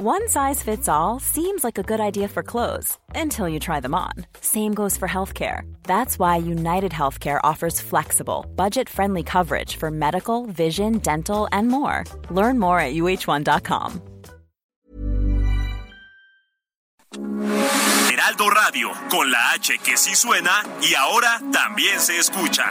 One size fits all seems like a good idea for clothes until you try them on. Same goes for healthcare. That's why United Healthcare offers flexible, budget friendly coverage for medical, vision, dental, and more. Learn more at uh1.com. Heraldo Radio, con la H que sí suena y ahora también se escucha.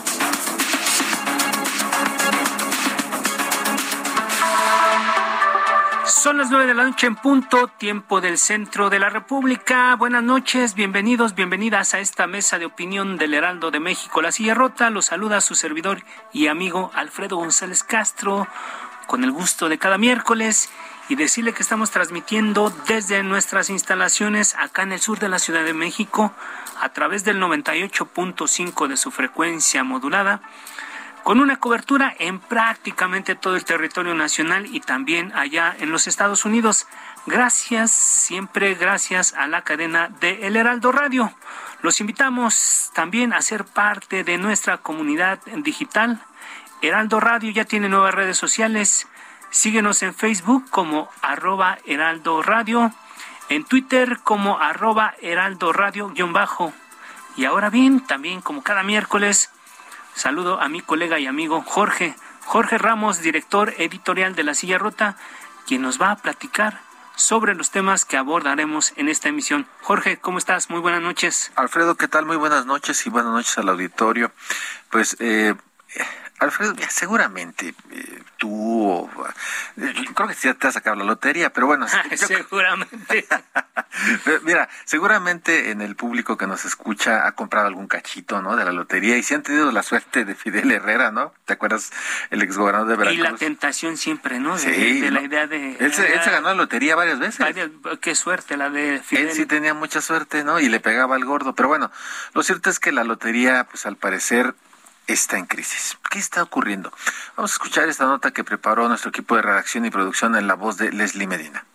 Son las nueve de la noche en punto, tiempo del centro de la República. Buenas noches, bienvenidos, bienvenidas a esta mesa de opinión del Heraldo de México. La silla rota los saluda su servidor y amigo Alfredo González Castro, con el gusto de cada miércoles y decirle que estamos transmitiendo desde nuestras instalaciones acá en el sur de la Ciudad de México a través del 98.5 de su frecuencia modulada con una cobertura en prácticamente todo el territorio nacional y también allá en los Estados Unidos. Gracias, siempre gracias a la cadena de El Heraldo Radio. Los invitamos también a ser parte de nuestra comunidad digital. Heraldo Radio ya tiene nuevas redes sociales. Síguenos en Facebook como arroba Heraldo Radio, en Twitter como arroba Heraldo Radio bajo. Y ahora bien, también como cada miércoles, Saludo a mi colega y amigo Jorge, Jorge Ramos, director editorial de La Silla Rota, quien nos va a platicar sobre los temas que abordaremos en esta emisión. Jorge, ¿cómo estás? Muy buenas noches. Alfredo, ¿qué tal? Muy buenas noches y buenas noches al auditorio. Pues eh, Alfredo, seguramente eh, tú, eh, creo que sí te has sacado la lotería, pero bueno. seguramente. Mira, seguramente en el público que nos escucha ha comprado algún cachito, ¿no? De la lotería y si han tenido la suerte de Fidel Herrera, ¿no? ¿Te acuerdas? El exgobernador de Veracruz. Y la tentación siempre, ¿no? De, sí, de la idea de... Él se, ganó la lotería varias veces. qué suerte la de Fidel. Él sí tenía mucha suerte, ¿no? Y le pegaba al gordo. Pero bueno, lo cierto es que la lotería, pues al parecer está en crisis. ¿Qué está ocurriendo? Vamos a escuchar esta nota que preparó nuestro equipo de redacción y producción en la voz de Leslie Medina.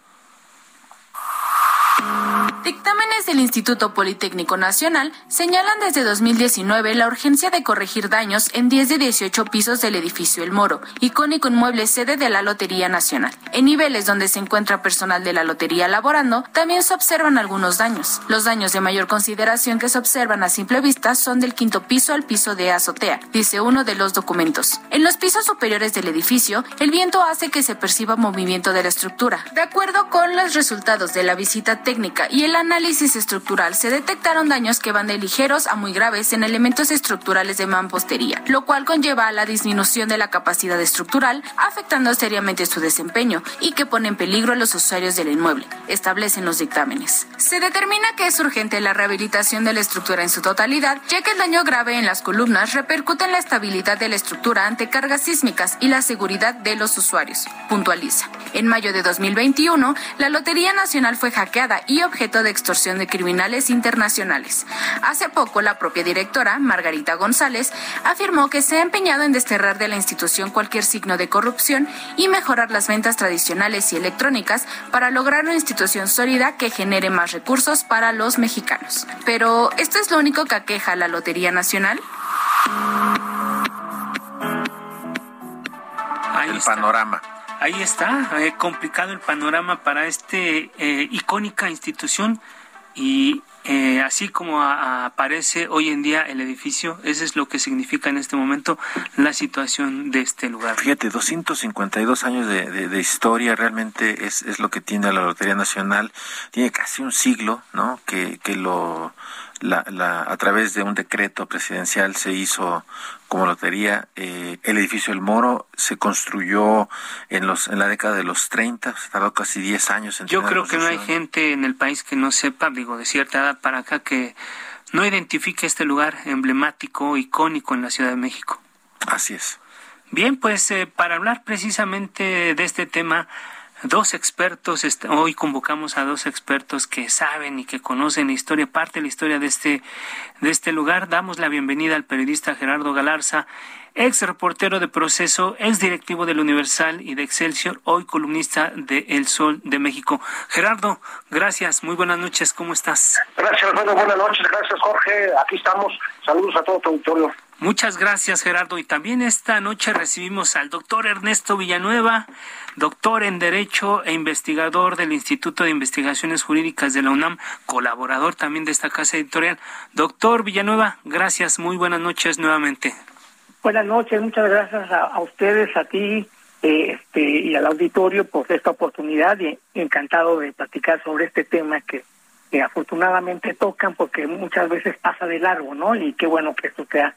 Dictámenes del Instituto Politécnico Nacional señalan desde 2019 la urgencia de corregir daños en 10 de 18 pisos del edificio El Moro, icónico inmueble sede de la Lotería Nacional. En niveles donde se encuentra personal de la Lotería laborando, también se observan algunos daños. Los daños de mayor consideración que se observan a simple vista son del quinto piso al piso de azotea, dice uno de los documentos. En los pisos superiores del edificio, el viento hace que se perciba movimiento de la estructura. De acuerdo con los resultados de la visita técnica y el análisis estructural se detectaron daños que van de ligeros a muy graves en elementos estructurales de mampostería, lo cual conlleva a la disminución de la capacidad estructural, afectando seriamente su desempeño y que pone en peligro a los usuarios del inmueble, establecen los dictámenes. Se determina que es urgente la rehabilitación de la estructura en su totalidad, ya que el daño grave en las columnas repercute en la estabilidad de la estructura ante cargas sísmicas y la seguridad de los usuarios, puntualiza. En mayo de 2021, la Lotería Nacional fue hackeada y objeto de extorsión de criminales internacionales. Hace poco, la propia directora, Margarita González, afirmó que se ha empeñado en desterrar de la institución cualquier signo de corrupción y mejorar las ventas tradicionales y electrónicas para lograr una institución sólida que genere más recursos para los mexicanos. Pero, ¿esto es lo único que aqueja a la Lotería Nacional? el panorama. Ahí está, eh, complicado el panorama para este eh, icónica institución y eh, así como aparece hoy en día el edificio, eso es lo que significa en este momento la situación de este lugar. Fíjate, 252 años de, de, historia realmente es, es, lo que tiene la Lotería Nacional. Tiene casi un siglo, ¿no? Que, que lo la, la, a través de un decreto presidencial se hizo como lotería. Eh, el edificio El Moro se construyó en, los, en la década de los 30, se tardó casi 10 años en Yo creo que no hay gente en el país que no sepa, digo, de cierta edad para acá, que no identifique este lugar emblemático, icónico en la Ciudad de México. Así es. Bien, pues eh, para hablar precisamente de este tema, dos expertos, hoy convocamos a dos expertos que saben y que conocen la historia, parte de la historia de este, de este lugar. Damos la bienvenida al periodista Gerardo Galarza, ex reportero de proceso, ex directivo del Universal y de Excelsior, hoy columnista de El Sol de México. Gerardo, gracias, muy buenas noches, ¿cómo estás? Gracias, bueno, buenas noches, gracias Jorge, aquí estamos, saludos a todo tu auditorio. Muchas gracias, Gerardo. Y también esta noche recibimos al doctor Ernesto Villanueva, doctor en Derecho e investigador del Instituto de Investigaciones Jurídicas de la UNAM, colaborador también de esta casa editorial. Doctor Villanueva, gracias. Muy buenas noches nuevamente. Buenas noches, muchas gracias a, ustedes, a ti eh, este, y al auditorio por esta oportunidad y encantado de platicar sobre este tema que, que afortunadamente tocan porque muchas veces pasa de largo, ¿no? Y qué bueno que esto sea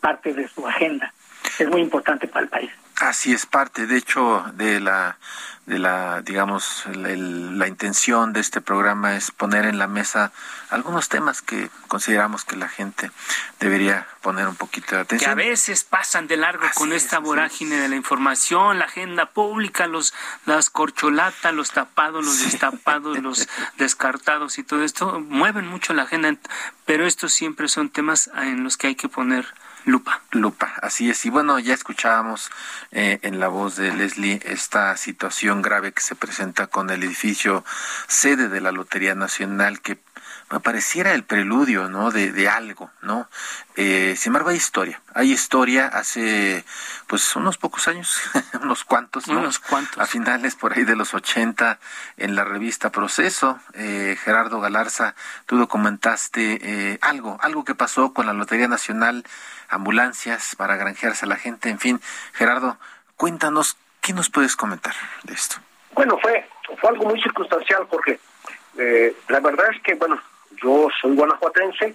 parte de su agenda. Es muy importante para el país. Así es parte, de hecho, de la, de la, digamos, la, intención de este programa es poner en la mesa algunos temas que consideramos que la gente debería poner un poquito de atención. Que a veces pasan de largo con esta vorágine de la información, la agenda pública, los, las corcholatas, los tapados, los destapados, los descartados y todo esto mueven mucho la agenda, pero estos siempre son temas en los que hay que poner Lupa. Lupa, así es. Y bueno, ya escuchábamos eh, en la voz de Leslie esta situación grave que se presenta con el edificio sede de la Lotería Nacional que pareciera el preludio, ¿no? De, de algo, ¿no? Eh, sin embargo, hay historia. Hay historia hace, pues, unos pocos años, unos cuantos, ¿no? Unos cuantos. A finales por ahí de los 80, en la revista Proceso, eh, Gerardo Galarza, tú documentaste eh, algo, algo que pasó con la Lotería Nacional, ambulancias para granjearse a la gente, en fin. Gerardo, cuéntanos, ¿qué nos puedes comentar de esto? Bueno, fue, fue algo muy circunstancial porque eh, la verdad es que, bueno, yo soy guanajuatense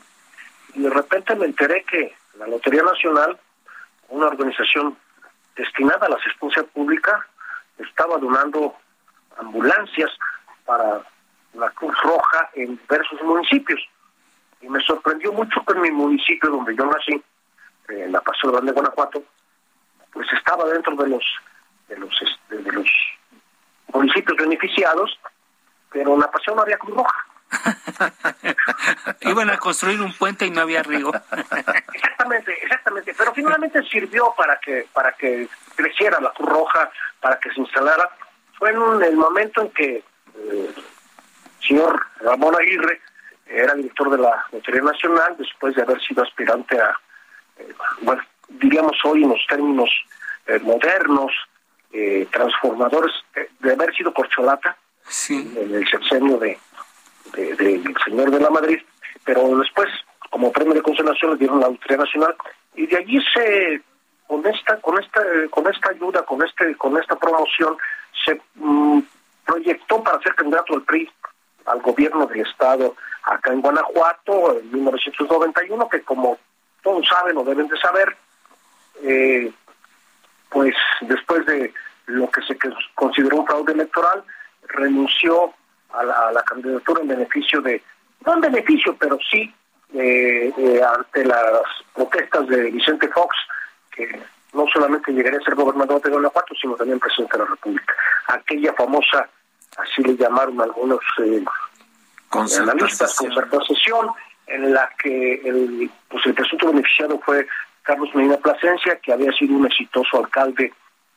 y de repente me enteré que la Lotería Nacional, una organización destinada a la asistencia pública, estaba donando ambulancias para la Cruz Roja en diversos municipios. Y me sorprendió mucho que en mi municipio donde yo nací, en la Paso Grande, Guanajuato, pues estaba dentro de los de los este, de los municipios beneficiados, pero en la Pasión no había Cruz Roja. Iban a construir un puente y no había río. exactamente, exactamente. Pero finalmente sirvió para que para que creciera la Cruz Roja, para que se instalara. Fue en el momento en que eh, el señor Ramón Aguirre era director de la Lotería Nacional, después de haber sido aspirante a, eh, bueno, diríamos hoy en los términos eh, modernos, transformadores, de haber sido corcholata en el sexenio de, del señor de la Madrid, pero después, como premio de consolación, le dieron la Lotería Nacional y de allí se con esta con esta con esta ayuda, con este con esta promoción se mm, proyectó para ser candidato del PRI al gobierno del estado acá en Guanajuato en 1991, que como todos saben o deben de saber, eh, pues después de lo que se consideró un fraude electoral, renunció a la, candidatura en beneficio de, no en beneficio, pero sí eh, eh, ante las protestas de Vicente Fox, que no solamente llegaría a ser gobernador de Guanajuato, sino también presidente de la República. Aquella famosa, así le llamaron algunos eh, analistas, concertación, en la que el, pues el presunto beneficiado fue Carlos Medina Plasencia, que había sido un exitoso alcalde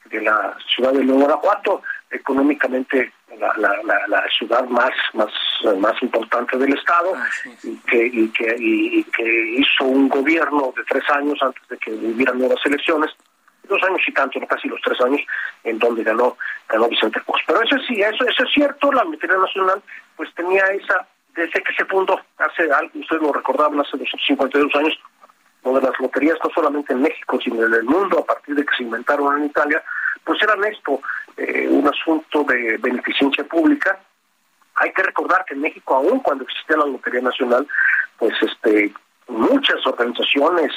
de la ciudad de Guanajuato, económicamente la, la, la, ciudad más más más importante del estado ah, y que y que y, que hizo un gobierno de tres años antes de que hubieran nuevas elecciones dos años y tanto casi los tres años en donde ganó ganó Vicente Fox. Pero eso sí eso eso es cierto la Lotería Nacional pues tenía esa desde que se fundó hace algo ustedes lo recordaban hace 52 años donde las loterías no solamente en México sino en el mundo a partir de que se inventaron en Italia pues eran esto eh, un asunto de beneficencia pública. Hay que recordar que en México, aún cuando existía la Lotería Nacional, pues este muchas organizaciones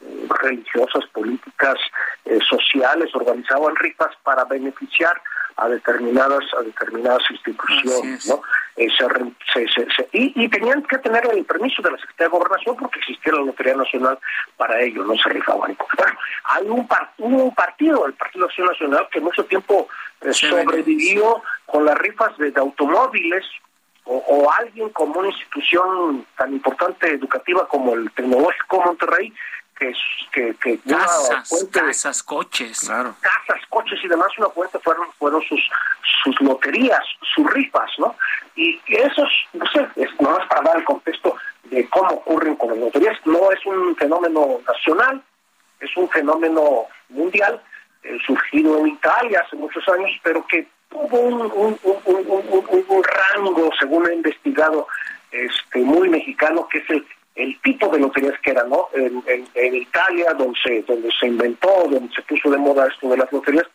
eh, religiosas, políticas, eh, sociales organizaban rifas para beneficiar a determinadas a determinadas instituciones, ¿no? eh, se, y, tenían que tener el permiso de la Secretaría de Gobernación porque existía la Lotería Nacional para ello, no se rifaban. Bueno, hay un, un partido, el Partido Acción Nacional, que mucho tiempo eh, sobrevivió con las rifas de, automóviles, o, alguien como una institución tan importante educativa como el Tecnológico Monterrey, que, que, que casas, casas, coches, claro. casas, coches y demás, una fuente fueron fueron sus sus loterías, sus rifas, ¿no? Y eso, no sé, es más para dar el contexto de cómo ocurren con las loterías. No es un fenómeno nacional, es un fenómeno mundial, eh, surgido en Italia hace muchos años, pero que tuvo un, un, un, un rango, según he investigado, este muy mexicano, que es el el tipo de loterías que era, ¿no? En, Italia, donde se, donde se inventó, donde se puso de moda esto de las loterías,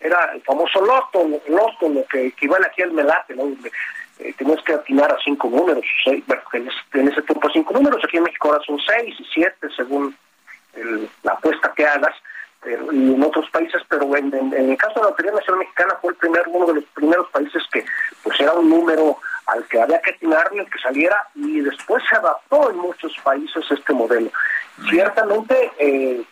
era el famoso loto, loto, lo que equivale aquí al melate, ¿no? Donde, eh, tenías que atinar a cinco números, seis, bueno, en ese, en ese tiempo cinco números, aquí en México ahora son seis y siete según la apuesta que hagas, pero, en otros países, pero en, en, el caso de la Lotería Nacional Mexicana fue el primer, uno de los primeros países que pues era un número al que había que atinarle, que saliera, y después se adaptó en muchos países este modelo. Ciertamente, eh,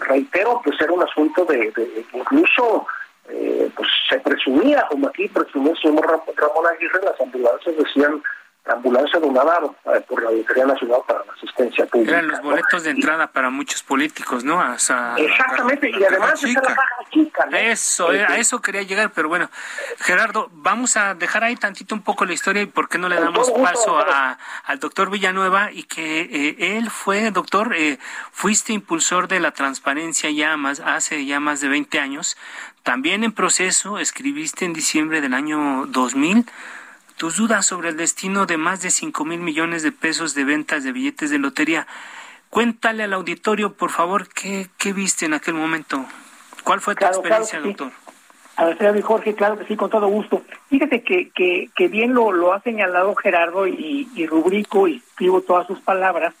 reitero, pues era un asunto de, incluso, eh, pues se presumía, como aquí presumió el señor Ramón Aguirre, las ambulancias decían ambulancia donada eh, por la Lotería Nacional para la Asistencia Pública. Eran los boletos de entrada para muchos políticos, ¿no? Exactamente, y además es la caja chica. Eso, a este, eso quería llegar, pero bueno, Gerardo, vamos a dejar ahí tantito un poco la historia y por qué no le damos paso a, al doctor Villanueva y que eh, él fue, doctor, eh, fuiste impulsor de la transparencia ya más, hace ya más de 20 años, también en proceso, escribiste en diciembre del año 2000 tus dudas sobre el destino de más de 5 mil millones de pesos de ventas de billetes de lotería. Cuéntale al auditorio, por favor, qué, qué viste en aquel momento. ¿Cuál fue tu experiencia, doctor? A ver, Jorge, claro que sí, con todo gusto. Fíjate que, que, que bien lo, lo ha señalado Gerardo y, y rubrico y escribo todas sus palabras.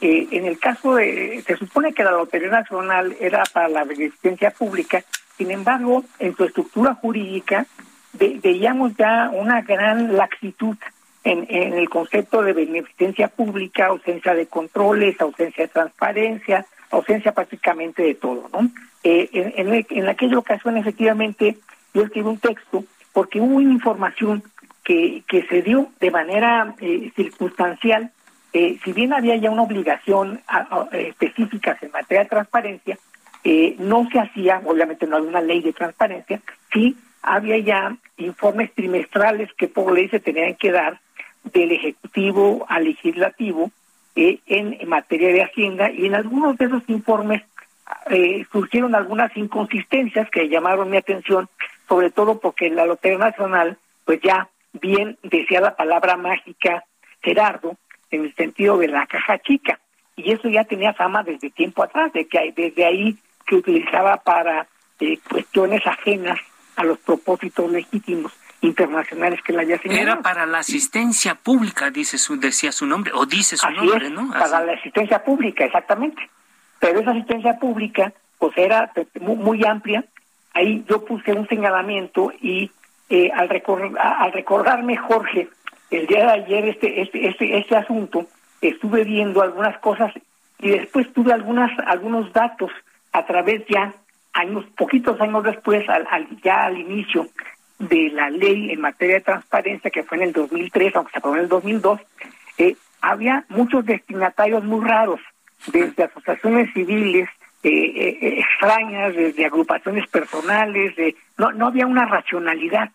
Eh, en el caso de, se supone que la Lotería Nacional era para la beneficencia pública, sin embargo, en su estructura jurídica veíamos ya una gran laxitud en, en, el concepto de beneficencia pública, ausencia de controles, ausencia de transparencia, ausencia prácticamente de todo, ¿no? Eh, en, aquella ocasión, efectivamente, yo escribí un texto porque hubo una información que, que se dio de manera eh, circunstancial, eh, si bien había ya una obligación específica en materia de transparencia, no se hacía, obviamente no había una ley de transparencia, sí había ya informes trimestrales que por ley se tenían que dar del Ejecutivo al Legislativo eh, en, materia de Hacienda y en algunos de esos informes eh, surgieron algunas inconsistencias que llamaron mi atención, sobre todo porque la Lotería Nacional, pues ya bien decía la palabra mágica Gerardo, en el sentido de la caja chica, y eso ya tenía fama desde tiempo atrás, de que desde ahí que utilizaba para eh, cuestiones ajenas a los propósitos legítimos internacionales que la haya señalado. Era para la asistencia pública, dice su, decía su nombre, o dice su nombre, ¿no? Para la asistencia pública, exactamente. Pero esa asistencia pública, pues era muy, amplia. Ahí yo puse un señalamiento y eh, al, al recordarme, Jorge, el día de ayer este, este, este, este asunto, estuve viendo algunas cosas y después tuve algunas, algunos datos a través ya años, poquitos años después, al, ya al inicio de la ley en materia de transparencia, que fue en el 2003, aunque se aprobó en el 2002, eh, había muchos destinatarios muy raros, desde asociaciones civiles eh, eh, extrañas, desde agrupaciones personales, de, no, no había una racionalidad,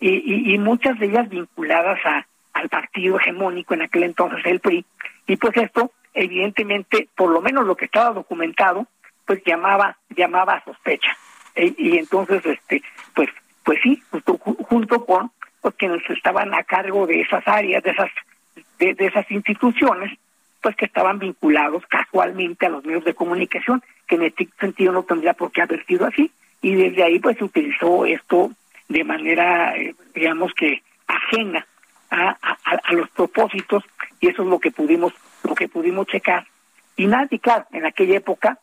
y, y, muchas de ellas vinculadas a, al partido hegemónico en aquel entonces, el PRI, y pues esto, evidentemente, por lo menos lo que estaba documentado, pues llamaba llamaba a sospecha. E, y entonces este pues pues sí justo, junto con pues quienes estaban a cargo de esas áreas de esas de, esas instituciones pues que estaban vinculados casualmente a los medios de comunicación que en este sentido no tendría por qué haber sido así. Y desde ahí pues se utilizó esto de manera eh, digamos que ajena a, a, a, los propósitos y eso es lo que pudimos lo que pudimos checar. Y nadie claro en aquella época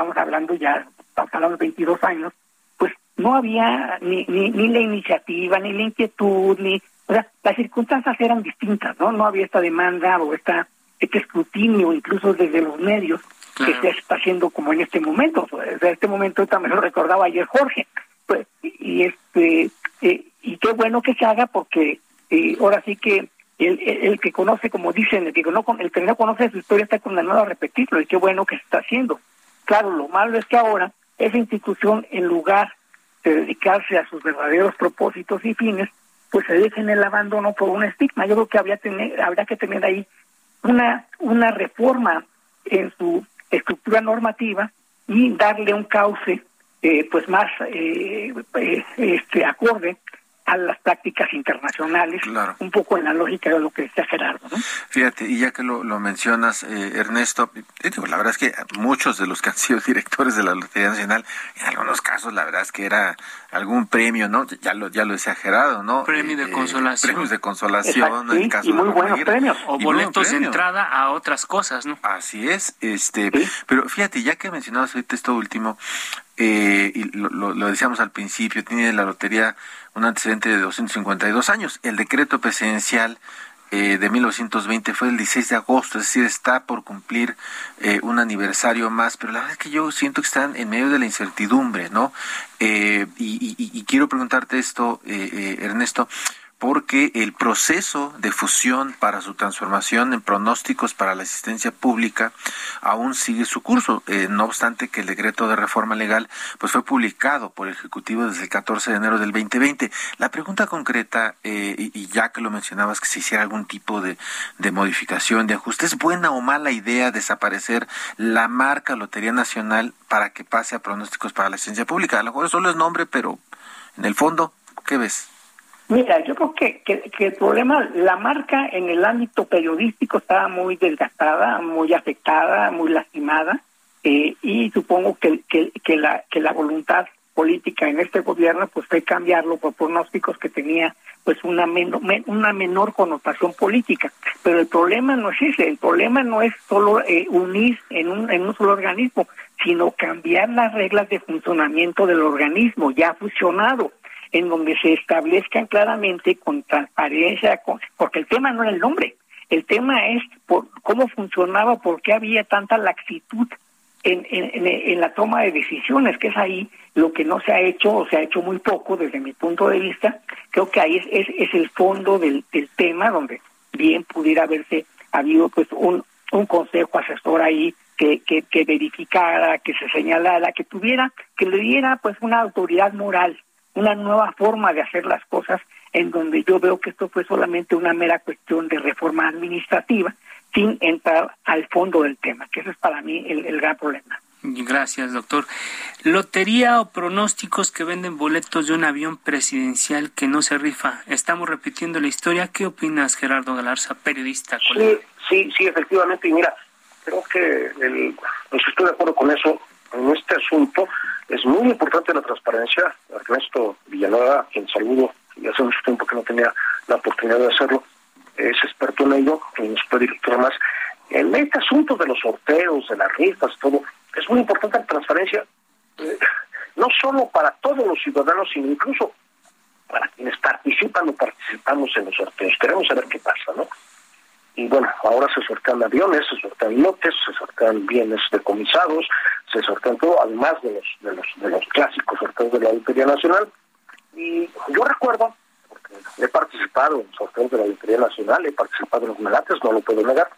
estamos hablando ya, hablando de 22 años, pues no había ni, ni, ni la iniciativa, ni la inquietud, ni O sea, las circunstancias eran distintas, ¿no? No había esta demanda o esta, este escrutinio, incluso desde los medios, que se está haciendo como en este momento. En este momento también lo recordaba ayer Jorge. Pues, y este eh, y qué bueno que se haga porque eh, ahora sí que el, el, que conoce, como dicen, el que, no, el que no conoce su historia está condenado a repetirlo y qué bueno que se está haciendo. Claro, lo malo es que ahora esa institución, en lugar de dedicarse a sus verdaderos propósitos y fines, pues se deja en el abandono por un estigma. Yo creo que habría, tener, habría que tener ahí una, una reforma en su estructura normativa y darle un cauce eh, pues más eh, eh, este acorde a las prácticas internacionales, un poco en la lógica de lo que decía Gerardo. ¿no? Fíjate, y ya que lo, mencionas, eh, Ernesto, la verdad es que muchos de los que han sido directores de la Lotería Nacional, en algunos casos la verdad es que era algún premio, ¿no? Ya lo, ya lo decía Gerardo, ¿no? Premio de consolación. Premios de consolación, en caso y muy buenos premios. O boletos de entrada a otras cosas, ¿no? Así es, este, pero fíjate, ya que mencionabas ahorita esto último, eh, y lo, lo, decíamos al principio, tiene la lotería un antecedente de 252 años. El decreto presidencial eh, de 1920 fue el 16 de agosto, es decir, está por cumplir eh, un aniversario más, pero la verdad es que yo siento que están en medio de la incertidumbre, ¿no? Eh, y, y, quiero preguntarte esto, Ernesto, porque el proceso de fusión para su transformación en pronósticos para la asistencia pública aún sigue su curso, eh, no obstante que el decreto de reforma legal pues fue publicado por el Ejecutivo desde el 14 de enero del 2020. La pregunta concreta, eh, y, ya que lo mencionabas, que se hiciera algún tipo de, de modificación, de ajuste, ¿es buena o mala idea desaparecer la marca Lotería Nacional para que pase a pronósticos para la asistencia pública? A lo mejor solo es nombre, pero en el fondo, ¿qué ves? Mira, yo creo que, que, el problema, la marca en el ámbito periodístico estaba muy desgastada, muy afectada, muy lastimada, eh, y supongo que, que, la, que la voluntad política en este gobierno pues fue cambiarlo por pronósticos que tenía pues una, una menor connotación política. Pero el problema no es ese, el problema no es solo eh, unir en un, en un solo organismo, sino cambiar las reglas de funcionamiento del organismo ya fusionado en donde se establezcan claramente con transparencia, porque el tema no es el nombre, el tema es por cómo funcionaba, por qué había tanta laxitud en, en, la toma de decisiones, que es ahí lo que no se ha hecho o se ha hecho muy poco desde mi punto de vista. Creo que ahí es, es, es el fondo del, del tema donde bien pudiera haberse habido pues un, un consejo asesor ahí que, que, que verificara, que se señalara, que tuviera, que le diera pues una autoridad moral una nueva forma de hacer las cosas en donde yo veo que esto fue solamente una mera cuestión de reforma administrativa sin entrar al fondo del tema, que ese es para mí el, gran problema. Gracias, doctor. Lotería o pronósticos que venden boletos de un avión presidencial que no se rifa. Estamos repitiendo la historia. ¿Qué opinas, Gerardo Galarza, periodista? Sí, sí, sí, efectivamente. Y mira, creo que el, pues estoy de acuerdo con eso. En este asunto, es muy importante la transparencia. Ernesto Villanueva, quien saludo, y hace mucho tiempo que no tenía la oportunidad de hacerlo, es experto en ello y nos puede director más. En este asunto de los sorteos, de las rifas, todo, es muy importante la transparencia, eh, no solo para todos los ciudadanos, sino incluso para quienes participan o participamos en los sorteos. Queremos saber qué pasa, ¿no? Y bueno, ahora se sortean aviones, se sortean lotes, se sortean bienes decomisados, se sortean todo, además de los, de los, de los clásicos sorteos de la Lotería Nacional. Y yo recuerdo, porque he participado en sorteos de la Lotería Nacional, he participado en los megates, no lo puedo negar.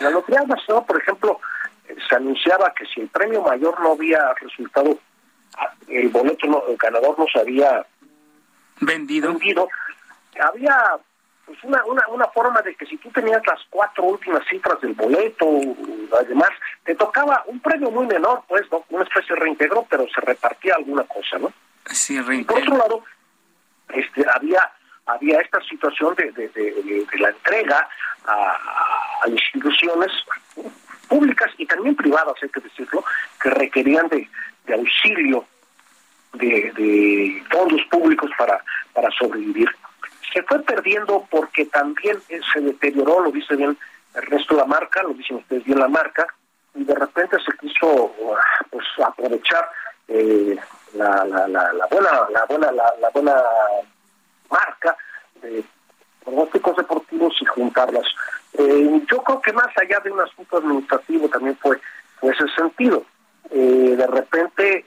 La Lotería Nacional, por ejemplo, se anunciaba que si el premio mayor no había resultado, el boleto, no, el ganador no se había vendido, vendido había pues una, una, una forma de que si tú tenías las cuatro últimas cifras del boleto, además, te tocaba un premio muy menor, pues, ¿no? Una especie de reintegro, pero se repartía alguna cosa, ¿no? Sí, reintegro. por otro lado, este, había había esta situación de, de, de, la entrega a, a, instituciones públicas y también privadas, hay que decirlo, que requerían de, de auxilio de, de fondos públicos para, para sobrevivir se fue perdiendo porque también se deterioró, lo dice bien el resto de la marca, lo dicen ustedes bien la marca, y de repente se quiso pues aprovechar eh, la, la, la, buena la buena la, buena marca de pronósticos deportivos y juntarlas. Eh, yo creo que más allá de un asunto administrativo también fue, fue ese sentido. Eh, de repente,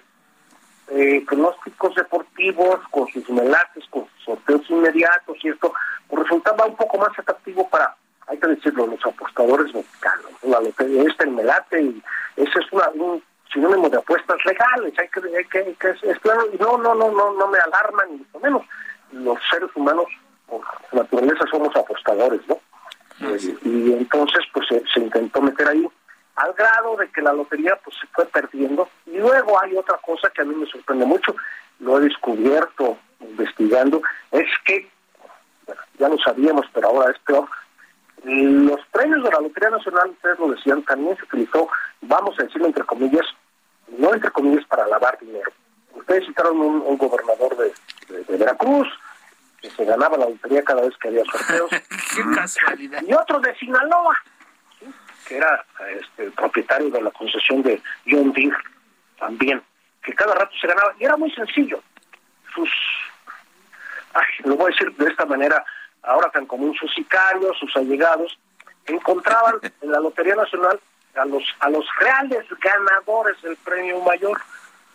eh, pronósticos deportivos con sus melates, con inmediatos y esto, pues resultaba un poco más atractivo para, hay que decirlo, los apostadores mexicanos. La lotería está el melate y ese es una, un sinónimo de apuestas legales, hay que, hay que, que es, claro, y no, no, no, no, no me alarman ni mucho menos. Los seres humanos por naturaleza somos apostadores, ¿no? Eh, y entonces pues se, intentó meter ahí al grado de que la lotería pues se fue perdiendo y luego hay otra cosa que a mí me sorprende mucho lo he descubierto investigando es que bueno, ya lo sabíamos pero ahora es peor los premios de la Lotería Nacional, ustedes lo decían, también se utilizó, vamos a decirlo entre comillas, no entre comillas para lavar dinero. Ustedes citaron un, gobernador de, Veracruz, que se ganaba la lotería cada vez que había sorteos. Qué casualidad. Y otro de Sinaloa, que era este, propietario de la concesión de John Deere, también, que cada rato se ganaba. Y era muy sencillo. Sus, ay, lo voy a decir de esta manera, ahora tan común, sus sicarios, sus allegados, encontraban en la Lotería Nacional a los a los reales ganadores del premio mayor.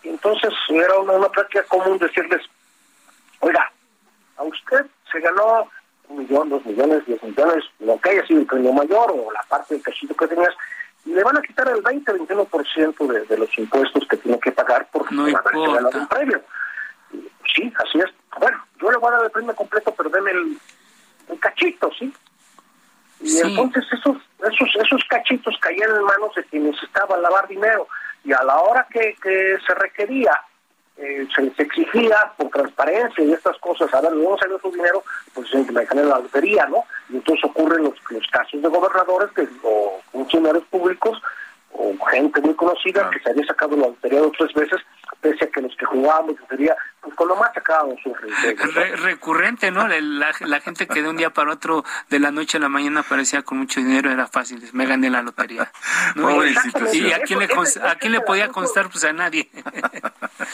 Y entonces era una, práctica común decirles, oiga, a usted se ganó un millón, dos millones, diez millones, lo que haya sido el premio mayor o la parte del cachito que tenías, y le van a quitar el 20-21% de, de los impuestos que tiene que pagar por no ganado el premio. Sí, así es. Bueno, yo le voy a dar el premio completo, pero denme el cachito, ¿sí? Y entonces esos, esos, esos cachitos caían en manos de quienes necesitaban lavar dinero. Y a la hora que, que se requería, eh, se les exigía por transparencia y estas cosas, a ver, ¿de dónde salió su dinero? Pues me en la lotería, ¿no? Y entonces ocurren los, los casos de gobernadores que, o funcionarios públicos o gente muy conocida que se había sacado la lotería dos tres veces pese a que los que jugábamos sería pues con lo más sacábamos un recurrente no la, la, gente que de un día para otro de la noche a la mañana aparecía con mucho dinero era fácil me gané la lotería y a quién le a quién le podía constar pues a nadie.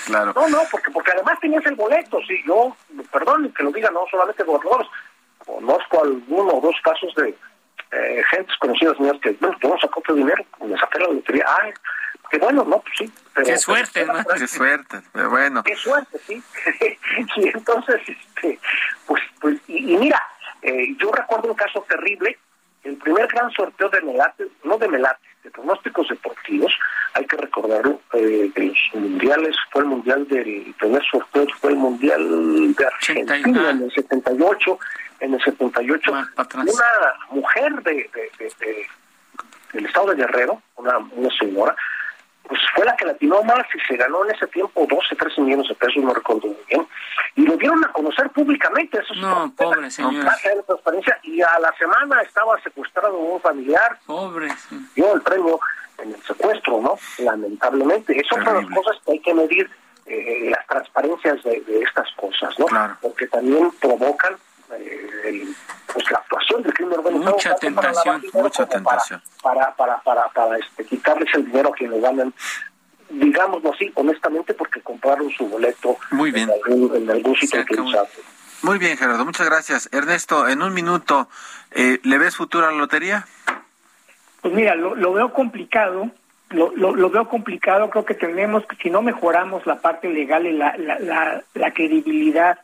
Claro. No no porque porque además tenías el boleto sí yo perdón que lo diga no solamente gobernadores conozco alguno o dos casos de eh, gentes conocidas mías que bueno yo no saco otro dinero me saqué la lotería ay que bueno, no, pues sí. Pero, qué suerte, ¿no? Qué suerte, pero bueno. Qué suerte, sí. y entonces, este, pues, pues y, mira, eh, yo recuerdo un caso terrible, el primer gran sorteo de Melate, no de Melate, de pronósticos deportivos, hay que recordarlo, eh, los mundiales, fue el mundial del primer sorteo, fue el mundial de Argentina en el 78, en el 78, una mujer de, de, de, del estado de Guerrero, una, una señora, pues fue la que latinó más y se ganó en ese tiempo 12, 13 millones de pesos, no recuerdo muy bien. Y lo dieron a conocer públicamente. Eso no, pobre señor. transparencia. Y a la semana estaba secuestrado un familiar. Pobre. Dio el premio en el secuestro, ¿no? Lamentablemente. Esas son las cosas que hay que medir, eh, las transparencias de, estas cosas, ¿no? Porque también provocan eh, pues la actuación del crimen mucha tentación mucha tentación. para para para para, este, quitarles el dinero a quienes ganan digámoslo así honestamente porque compraron su boleto muy bien. en algún, sitio que muy bien Gerardo muchas gracias. Ernesto en un minuto eh, le ves futuro a la lotería pues mira lo, lo veo complicado lo, lo, lo, veo complicado, creo que tenemos, si no mejoramos la parte legal y la, la, la, la credibilidad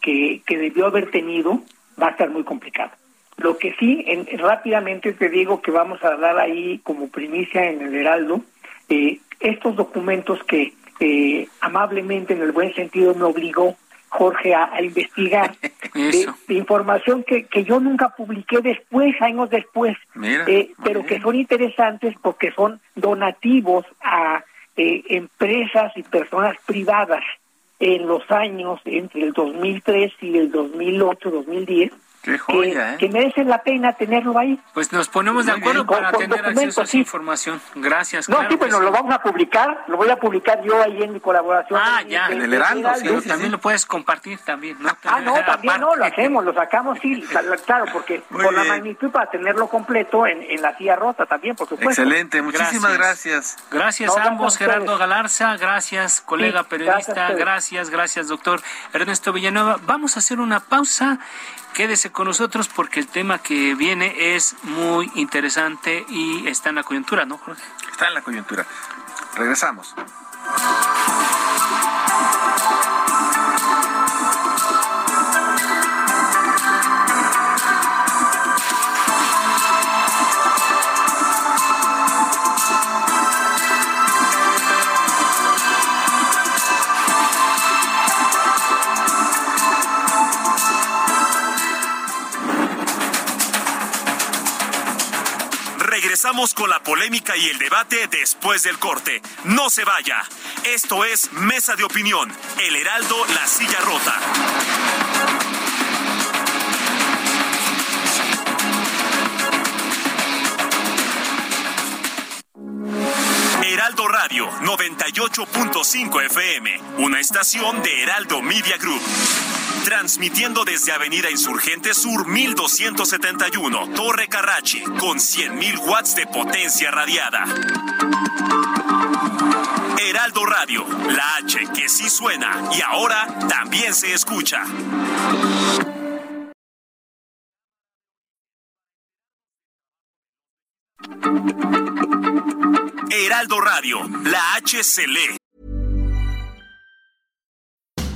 que, que debió haber tenido, va a estar muy complicado. Lo que sí, en, rápidamente te digo que vamos a dar ahí como primicia en el Heraldo eh, estos documentos que eh, amablemente, en el buen sentido, me obligó Jorge a, investigar. De, información que, que yo nunca publiqué después, años después, eh, pero que son interesantes porque son donativos a empresas y personas privadas en los años entre el 2003 y el 2008-2010 Qué joya, que, ¿eh? merecen la pena tenerlo ahí. Pues nos ponemos de acuerdo para tener acceso a esa información. Gracias. No, sí, pues lo vamos a publicar, lo voy a publicar yo ahí en mi colaboración. Ah, ya. En el Heraldo, sí, también lo puedes compartir también, ¿no? Ah, no, también no, lo hacemos, lo sacamos, sí, claro, porque por la magnitud para tenerlo completo en, en la silla rota también, por supuesto. Excelente, muchísimas gracias. Gracias, a ambos, Gerardo Galarza, gracias, colega periodista, gracias, gracias, doctor Ernesto Villanueva. Vamos a hacer una pausa Quédese con nosotros porque el tema que viene es muy interesante y está en la coyuntura, ¿no, Jorge? Está en la coyuntura. Regresamos. Con la polémica y el debate después del corte. No se vaya. Esto es Mesa de Opinión, El Heraldo, La Silla Rota. Heraldo Radio 98.5 FM, una estación de Heraldo Media Group. Transmitiendo desde Avenida Insurgente Sur 1271, Torre Carrachi, con 100.000 watts de potencia radiada. Heraldo Radio, la H que sí suena y ahora también se escucha. Heraldo Radio, la H se lee.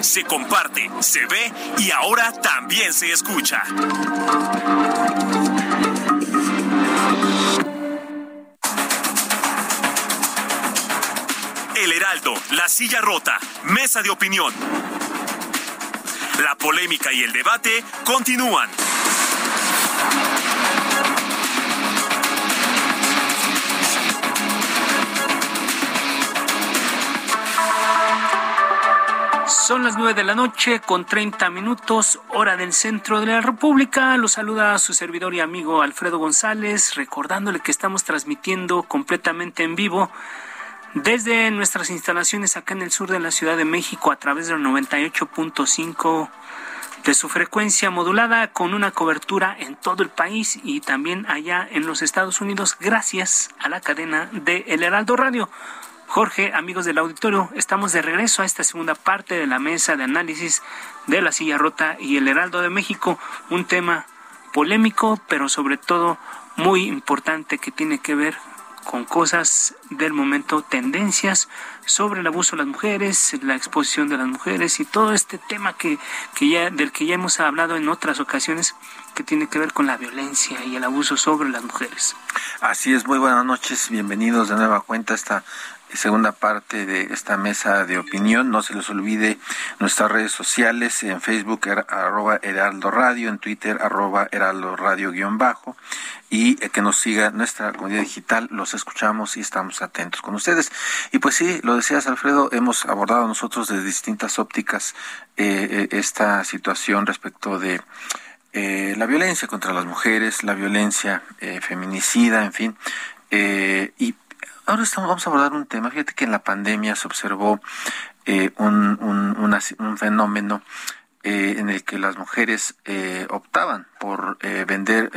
Se comparte, se ve y ahora también se escucha. El Heraldo, La Silla Rota, Mesa de Opinión. La polémica y el debate continúan. Son las nueve de la noche con 30 minutos, hora del centro de la República. Lo saluda su servidor y amigo Alfredo González, recordándole que estamos transmitiendo completamente en vivo desde nuestras instalaciones acá en el sur de la Ciudad de México a través del 98.5 de su frecuencia modulada con una cobertura en todo el país y también allá en los Estados Unidos gracias a la cadena de El Heraldo Radio. Jorge, amigos del auditorio, estamos de regreso a esta segunda parte de la mesa de análisis de la silla rota y el Heraldo de México, un tema polémico, pero sobre todo muy importante que tiene que ver con cosas del momento, tendencias sobre el abuso de las mujeres, la exposición de las mujeres y todo este tema que, que ya, del que ya hemos hablado en otras ocasiones que tiene que ver con la violencia y el abuso sobre las mujeres. Así es, muy buenas noches, bienvenidos de nueva cuenta a esta segunda parte de esta mesa de opinión. No se les olvide nuestras redes sociales, en Facebook arroba Heraldo Radio, en Twitter arroba Heraldo Radio guion bajo y eh, que nos siga nuestra comunidad digital. Los escuchamos y estamos atentos con ustedes. Y pues sí, lo decías Alfredo, hemos abordado nosotros desde distintas ópticas eh, eh, esta situación respecto de la violencia contra las mujeres, la violencia feminicida, en fin. y ahora estamos, vamos a abordar un tema. Fíjate que en la pandemia se observó un, un, un fenómeno eh, en el que las mujeres eh, optaban por eh, vender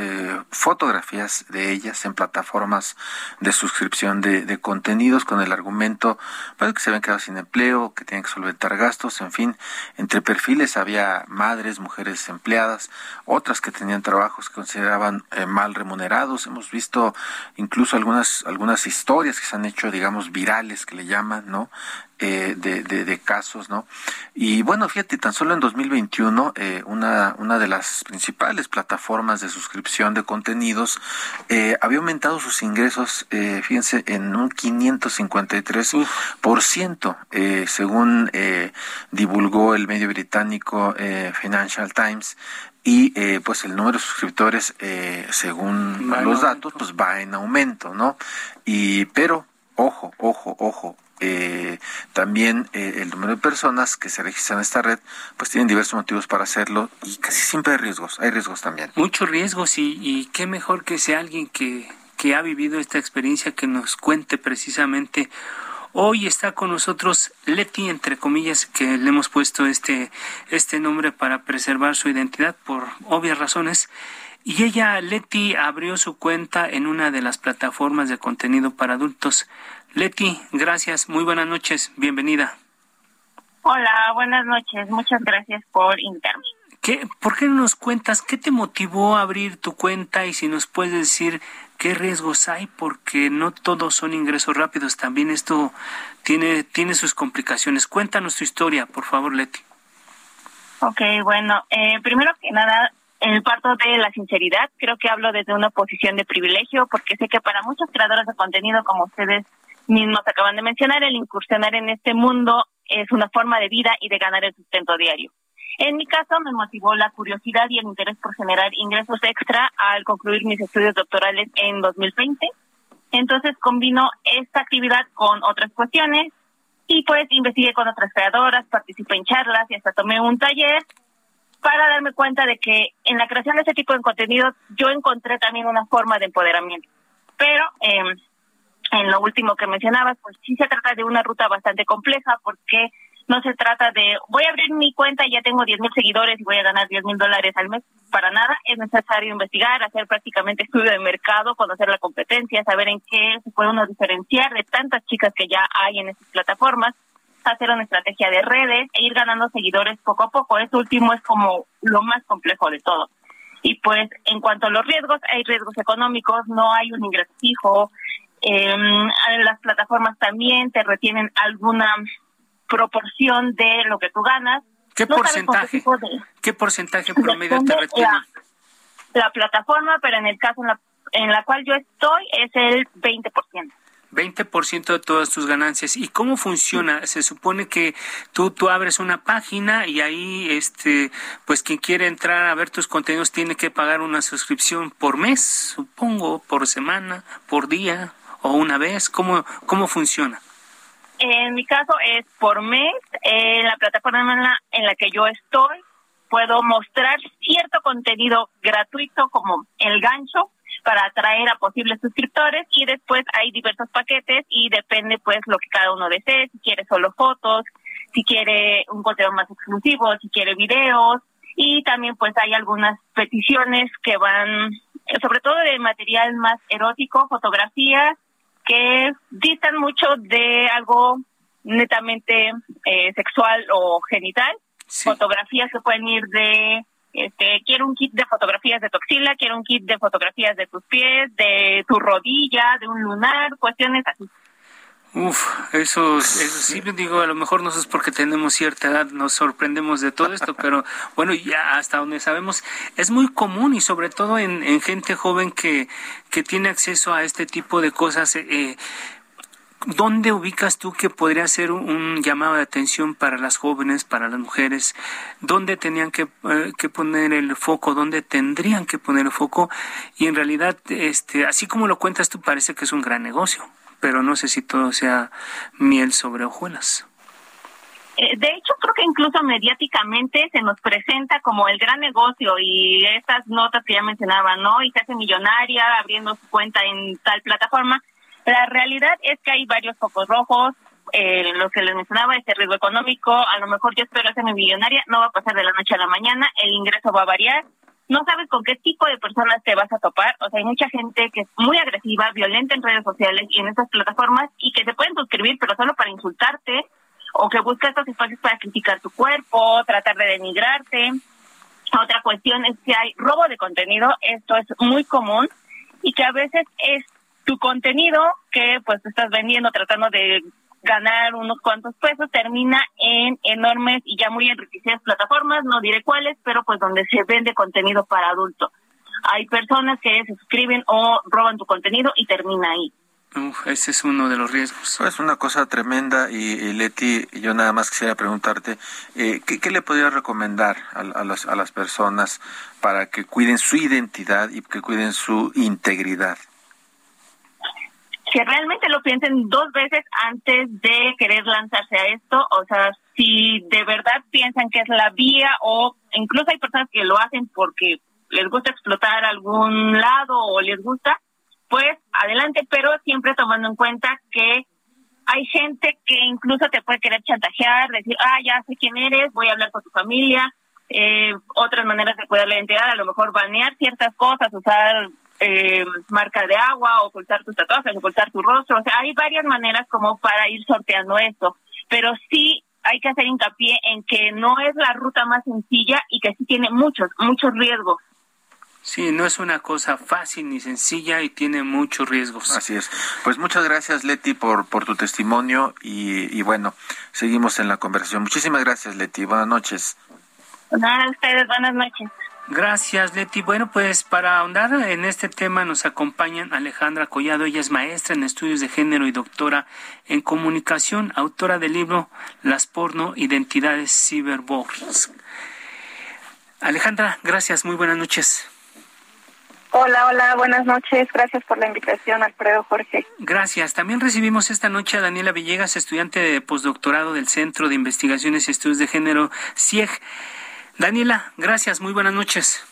fotografías de ellas en plataformas de suscripción de, contenidos con el argumento para que se habían quedado sin empleo, que tienen que solventar gastos, en fin, entre perfiles había madres, mujeres empleadas, otras que tenían trabajos que consideraban mal remunerados, hemos visto incluso algunas algunas historias que se han hecho, digamos, virales que le llaman, ¿no? Eh, de, de, casos, ¿no? Y bueno, fíjate, tan solo en 2021, eh, una, una de las principales plataformas de suscripción de contenidos eh, había aumentado sus ingresos, eh, fíjense, en un 553%, eh, según eh, divulgó el medio británico Financial Times. Y eh, pues el número de suscriptores eh, según los datos pues va en aumento no y pero ojo ojo ojo eh, también eh, el número de personas que se registran en esta red, pues tienen diversos motivos para hacerlo y casi siempre hay riesgos, hay riesgos también. Muchos riesgos y, y qué mejor que sea alguien que, que ha vivido esta experiencia que nos cuente precisamente Hoy está con nosotros Leti, entre comillas, que le hemos puesto este, este nombre para preservar su identidad por obvias razones. Y ella, Leti, abrió su cuenta en una de las plataformas de contenido para adultos. Leti, gracias, muy buenas noches, bienvenida. Hola, buenas noches, muchas gracias por invitarme. ¿Qué, ¿Por qué no nos cuentas qué te motivó a abrir tu cuenta y si nos puedes decir qué riesgos hay porque no todos son ingresos rápidos. También esto tiene, tiene sus complicaciones. Cuéntanos tu historia, por favor, Leti. Ok, bueno, eh, primero que nada, el parto de la sinceridad, creo que hablo desde una posición de privilegio porque sé que para muchos creadores de contenido como ustedes mismos acaban de mencionar, el incursionar en este mundo es una forma de vida y de ganar el sustento diario. En mi caso me motivó la curiosidad y el interés por generar ingresos extra al concluir mis estudios doctorales en 2020. Entonces combino esta actividad con otras cuestiones y pues investigué con otras creadoras, participé en charlas y hasta tomé un taller para darme cuenta de que en la creación de este tipo de contenido yo encontré también una forma de empoderamiento. Pero eh, en lo último que mencionabas, pues sí se trata de una ruta bastante compleja porque no se trata de voy a abrir mi cuenta y ya tengo 10 mil seguidores y voy a ganar 10 mil dólares al mes. Para nada, es necesario investigar, hacer prácticamente estudio de mercado, conocer la competencia, saber en qué se puede uno diferenciar de tantas chicas que ya hay en estas plataformas, hacer una estrategia de redes e ir ganando seguidores poco a poco. Eso último es como lo más complejo de todo. Y pues en cuanto a los riesgos, hay riesgos económicos, no hay un ingreso fijo. Eh, las plataformas también te retienen alguna proporción de lo que tú ganas. ¿Qué porcentaje? Qué, porcentaje promedio te retiene? La, plataforma, pero en el caso en la, en la cual yo estoy es el 20%. 20% de todas tus ganancias. ¿Y cómo funciona? Se supone que tú, tú abres una página y ahí, este, pues quien quiere entrar a ver tus contenidos tiene que pagar una suscripción por mes, supongo, por semana, por día o una vez. ¿Cómo, cómo funciona? En mi caso es por mes. En la plataforma en la, en la que yo estoy, puedo mostrar cierto contenido gratuito como el gancho para atraer a posibles suscriptores y después hay diversos paquetes y depende pues lo que cada uno desee, si quiere solo fotos, si quiere un contenido más exclusivo, si quiere videos y también pues hay algunas peticiones que van sobre todo de material más erótico, fotografías que distan mucho de algo netamente eh, sexual o genital. Fotografías que pueden ir de, este, quiero un kit de fotografías de tu axila, quiero un kit de fotografías de tus pies, de tu rodilla, de un lunar, cuestiones así. Uf, eso, eso sí, digo, a lo mejor no es porque tenemos cierta edad, nos sorprendemos de todo esto, pero bueno, ya hasta donde sabemos, es muy común y sobre todo en, en gente joven que, que tiene acceso a este tipo de cosas. Eh, ¿Dónde ubicas tú que podría ser un, llamado de atención para las jóvenes, para las mujeres? ¿Dónde tenían que, eh, que, poner el foco? ¿Dónde tendrían que poner el foco? Y en realidad, este, así como lo cuentas tú, parece que es un gran negocio pero no sé si todo sea miel sobre hojuelas. Eh, de hecho, creo que incluso mediáticamente se nos presenta como el gran negocio y estas notas que ya mencionaba, ¿no? Y se hace millonaria abriendo su cuenta en tal plataforma. La realidad es que hay varios focos rojos. Eh, lo que les mencionaba, este riesgo económico, a lo mejor yo espero hacerme millonaria, no va a pasar de la noche a la mañana, el ingreso va a variar no sabes con qué tipo de personas te vas a topar. O sea, hay mucha gente que es muy agresiva, violenta en redes sociales y en estas plataformas y que se pueden suscribir, pero solo para insultarte o que busca estos espacios para criticar tu cuerpo, tratar de denigrarte. Otra cuestión es que hay robo de contenido. Esto es muy común y que a veces es tu contenido que pues estás vendiendo tratando de ganar unos cuantos pesos, termina en enormes y ya muy enriquecidas plataformas, no diré cuáles, pero pues donde se vende contenido para adultos. Hay personas que se suscriben o roban tu contenido y termina ahí. ese es uno de los riesgos. Es una cosa tremenda y, Leti, yo nada más quisiera preguntarte, eh, ¿qué, le podría recomendar a, a, a las personas para que cuiden su identidad y que cuiden su integridad? Que realmente lo piensen dos veces antes de querer lanzarse a esto, o sea, si de verdad piensan que es la vía o incluso hay personas que lo hacen porque les gusta explotar algún lado o les gusta, pues adelante, pero siempre tomando en cuenta que hay gente que incluso te puede querer chantajear, decir, ah, ya sé quién eres, voy a hablar con tu familia, eh, otras maneras de cuidar la identidad, a lo mejor banear ciertas cosas, usar eh, marca de agua, ocultar tus tatuajes, ocultar tu rostro, o sea, hay varias maneras como para ir sorteando esto, pero sí hay que hacer hincapié en que no es la ruta más sencilla y que sí tiene muchos, muchos riesgos. Sí, no es una cosa fácil ni sencilla y tiene muchos riesgos. Así es. Pues muchas gracias, Leti, por, por tu testimonio y, y bueno, seguimos en la conversación. Muchísimas gracias, Leti. Buenas noches. Nada, ustedes, buenas noches. Gracias, Leti. Bueno, pues para ahondar en este tema nos acompañan Alejandra Collado. Ella es maestra en estudios de género y doctora en comunicación, autora del libro Las porno identidades cyberborgs. Alejandra, gracias. Muy buenas noches. Hola, hola, buenas noches. Gracias por la invitación, Alfredo Jorge. Gracias. También recibimos esta noche a Daniela Villegas, estudiante de postdoctorado del Centro de Investigaciones y Estudios de Género, CIEG. Daniela, gracias. Muy buenas noches.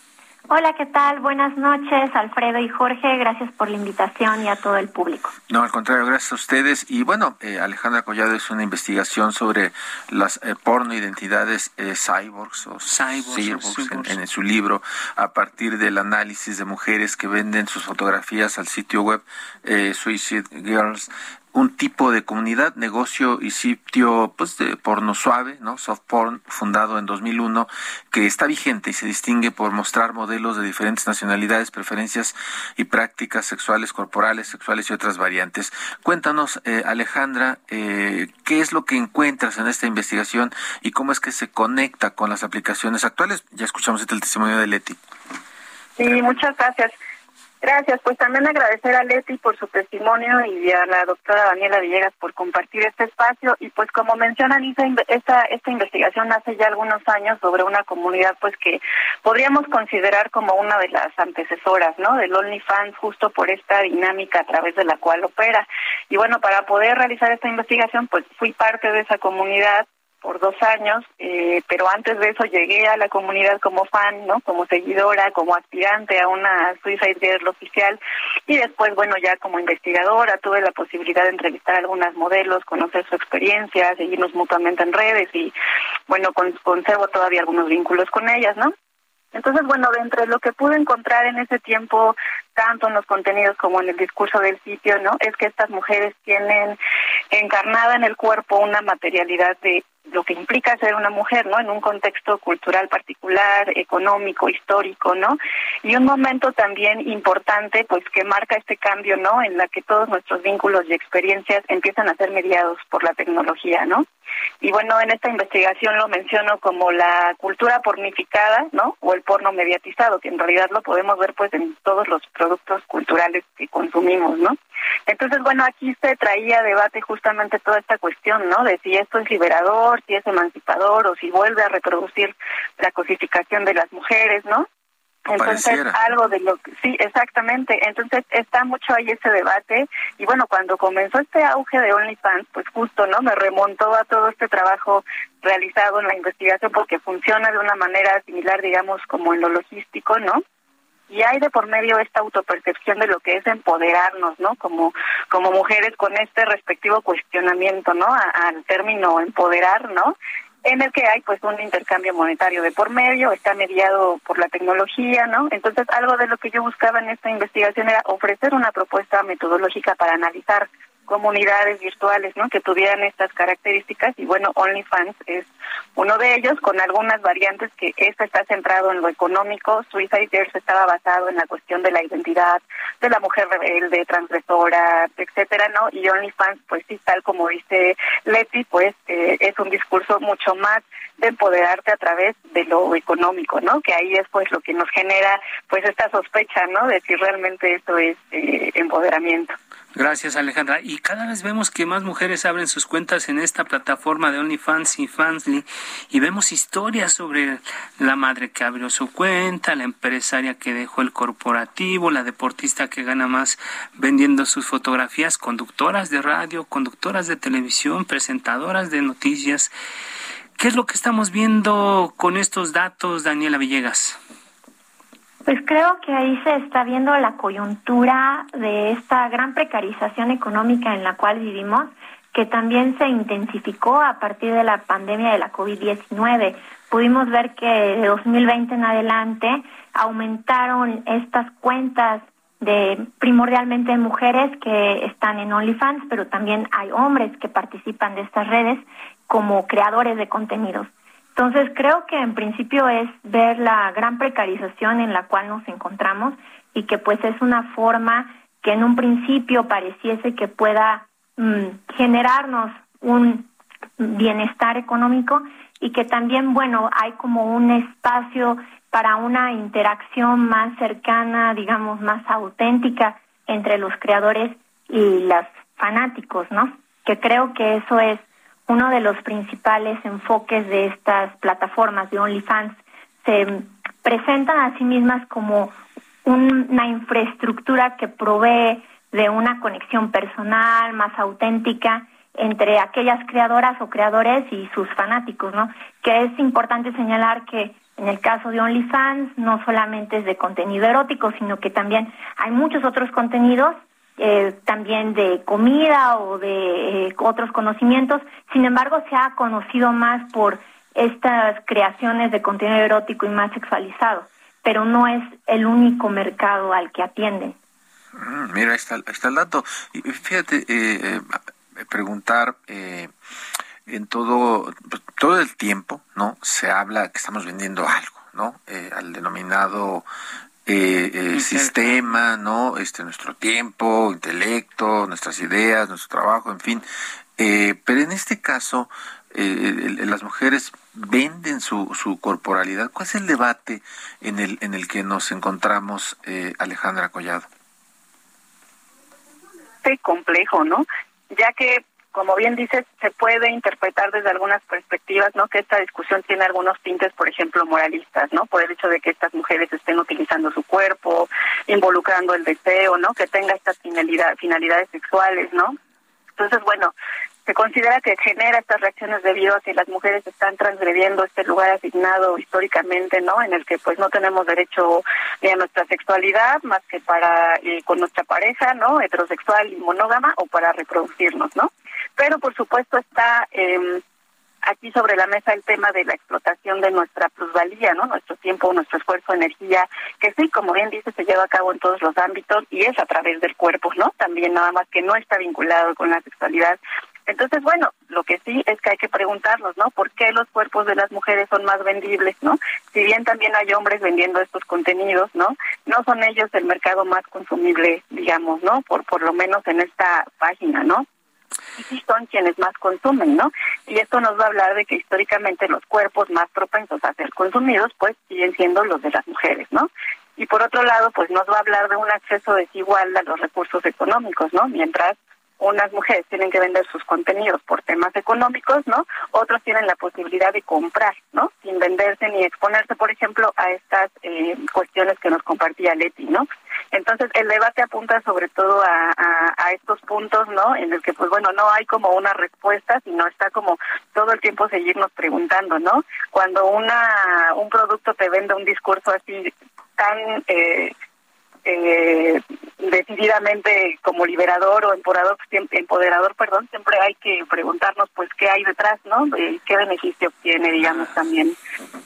Hola, ¿qué tal? Buenas noches, Alfredo y Jorge. Gracias por la invitación y a todo el público. No, al contrario, gracias a ustedes. Y bueno, eh, Alejandra Collado es una investigación sobre las eh, porno identidades eh, cyborgs o cyborgs, En, su libro, a partir del análisis de mujeres que venden sus fotografías al sitio web Suicide Girls un tipo de comunidad, negocio y sitio pues de porno suave, ¿no? Soft porn, fundado en 2001, que está vigente y se distingue por mostrar modelos de diferentes nacionalidades, preferencias y prácticas sexuales, corporales, sexuales y otras variantes. Cuéntanos, eh, Alejandra, eh, qué es lo que encuentras en esta investigación y cómo es que se conecta con las aplicaciones actuales. Ya escuchamos el testimonio de Leti. Sí, muchas gracias. Gracias, pues también agradecer a Leti por su testimonio y a la doctora Daniela Villegas por compartir este espacio y pues como mencionan esta, esta investigación hace ya algunos años sobre una comunidad pues que podríamos considerar como una de las antecesoras, ¿no? Del OnlyFans justo por esta dinámica a través de la cual opera. Y bueno, para poder realizar esta investigación pues fui parte de esa comunidad por dos años, eh, pero antes de eso llegué a la comunidad como fan, ¿no? Como seguidora, como aspirante a una Suicide Girl oficial y después, bueno, ya como investigadora tuve la posibilidad de entrevistar a algunas modelos, conocer su experiencia, seguirnos mutuamente en redes y, bueno, conservo todavía algunos vínculos con ellas, ¿no? Entonces, bueno, de entre lo que pude encontrar en ese tiempo, tanto en los contenidos como en el discurso del sitio, ¿no? Es que estas mujeres tienen encarnada en el cuerpo una materialidad de lo que implica ser una mujer, ¿no? En un contexto cultural particular, económico, histórico, ¿no? Y un momento también importante, pues que marca este cambio, ¿no? En la que todos nuestros vínculos y experiencias empiezan a ser mediados por la tecnología, ¿no? Y bueno, en esta investigación lo menciono como la cultura pornificada, ¿no? O el porno mediatizado, que en realidad lo podemos ver pues en todos los productos culturales que consumimos, ¿no? Entonces, bueno, aquí se traía a debate justamente toda esta cuestión, ¿no? De si esto es liberador, si es emancipador o si vuelve a reproducir la cosificación de las mujeres, ¿no? Entonces, algo de lo que, sí, exactamente. Entonces, está mucho ahí ese debate. Y bueno, cuando comenzó este auge de OnlyFans, pues justo, ¿no? Me remontó a todo este trabajo realizado en la investigación porque funciona de una manera similar, digamos, como en lo logístico, ¿no? Y hay de por medio esta autopercepción de lo que es empoderarnos, ¿no? Como como mujeres con este respectivo cuestionamiento, ¿no? al término empoderar, ¿no? En el que hay pues un intercambio monetario de por medio, está mediado por la tecnología, ¿no? Entonces algo de lo que yo buscaba en esta investigación era ofrecer una propuesta metodológica para analizar comunidades virtuales ¿no? que tuvieran estas características y bueno, OnlyFans es uno de ellos con algunas variantes que este está centrado en lo económico, Suicide Girls estaba basado en la cuestión de la identidad de la mujer rebelde, transgresora, etcétera, ¿no? Y OnlyFans, pues sí, tal como dice Leti, pues eh, es un discurso mucho más de empoderarte a través de lo económico, ¿no? Que ahí es pues lo que nos genera pues esta sospecha, ¿no? De si realmente esto es eh, empoderamiento. Gracias, Alejandra. Y cada vez vemos que más mujeres abren sus cuentas en esta plataforma de OnlyFans y Fansly y vemos historias sobre la madre que abrió su cuenta, la empresaria que dejó el corporativo, la deportista que gana más vendiendo sus fotografías, conductoras de radio, conductoras de televisión, presentadoras de noticias. ¿Qué es lo que estamos viendo con estos datos, Daniela Villegas? Pues creo que ahí se está viendo la coyuntura de esta gran precarización económica en la cual vivimos, que también se intensificó a partir de la pandemia de la COVID-19. Pudimos ver que de 2020 en adelante aumentaron estas cuentas de primordialmente mujeres que están en OnlyFans, pero también hay hombres que participan de estas redes como creadores de contenidos. Entonces creo que en principio es ver la gran precarización en la cual nos encontramos y que pues es una forma que en un principio pareciese que pueda mm, generarnos un bienestar económico y que también, bueno, hay como un espacio para una interacción más cercana, digamos, más auténtica entre los creadores y los fanáticos, ¿no? Que creo que eso es uno de los principales enfoques de estas plataformas de OnlyFans. Se presentan a sí mismas como una infraestructura que provee de una conexión personal más auténtica entre aquellas creadoras o creadores y sus fanáticos, ¿no? Que es importante señalar que en el caso de OnlyFans no solamente es de contenido erótico, sino que también hay muchos otros contenidos eh, también de comida o de eh, otros conocimientos. Sin embargo, se ha conocido más por estas creaciones de contenido erótico y más sexualizado, pero no es el único mercado al que atienden. Mm, mira, está, el dato. Fíjate, eh, eh preguntar en todo, todo el tiempo, ¿no? Se habla que estamos vendiendo algo, ¿no? al denominado eh, eh sistema, ¿no? Este, nuestro tiempo, intelecto, nuestras ideas, nuestro trabajo, en fin. Eh, pero en este caso, eh, las mujeres venden su, su corporalidad. ¿Cuál es el debate en el, en el que nos encontramos, Alejandra Collado? Complejo, ¿no? Ya que como bien dices, se puede interpretar desde algunas perspectivas, ¿no? Que esta discusión tiene algunos tintes, por ejemplo, moralistas, ¿no? Por el hecho de que estas mujeres estén utilizando su cuerpo, involucrando el deseo, ¿no? Que tenga estas finalidad, finalidades sexuales, ¿no? Entonces, bueno, se considera que genera estas reacciones debido a que las mujeres están transgrediendo este lugar asignado históricamente, ¿no? En el que pues no tenemos derecho ni a nuestra sexualidad más que para eh, con nuestra pareja, ¿no? Heterosexual y monógama o para reproducirnos, ¿no? Pero por supuesto está eh, aquí sobre la mesa el tema de la explotación de nuestra plusvalía, ¿no? Nuestro tiempo, nuestro esfuerzo, energía, que sí, como bien dice, se lleva a cabo en todos los ámbitos y es a través del cuerpo, ¿no? También nada más que no está vinculado con la sexualidad. Entonces, bueno, lo que sí es que hay que preguntarnos, ¿no? ¿Por qué los cuerpos de las mujeres son más vendibles, ¿no? Si bien también hay hombres vendiendo estos contenidos, ¿no? No son ellos el mercado más consumible, digamos, ¿no? Por por lo menos en esta página, ¿no? Y sí son quienes más consumen, ¿no? Y esto nos va a hablar de que históricamente los cuerpos más propensos a ser consumidos, pues siguen siendo los de las mujeres, ¿no? Y por otro lado, pues nos va a hablar de un acceso desigual a los recursos económicos, ¿no? Mientras unas mujeres tienen que vender sus contenidos por temas económicos, ¿no? Otros tienen la posibilidad de comprar, ¿no? Sin venderse ni exponerse, por ejemplo, a estas eh, cuestiones que nos compartía Leti, ¿no? Entonces, el debate apunta sobre todo a, estos puntos, ¿no? En el que, pues bueno, no hay como una respuesta, sino está como todo el tiempo seguirnos preguntando, ¿no? Cuando una un producto te vende un discurso así tan... Eh, eh, decididamente como liberador o empoderador, empoderador, perdón, siempre hay que preguntarnos pues qué hay detrás, ¿no? ¿Qué beneficio tiene, digamos, también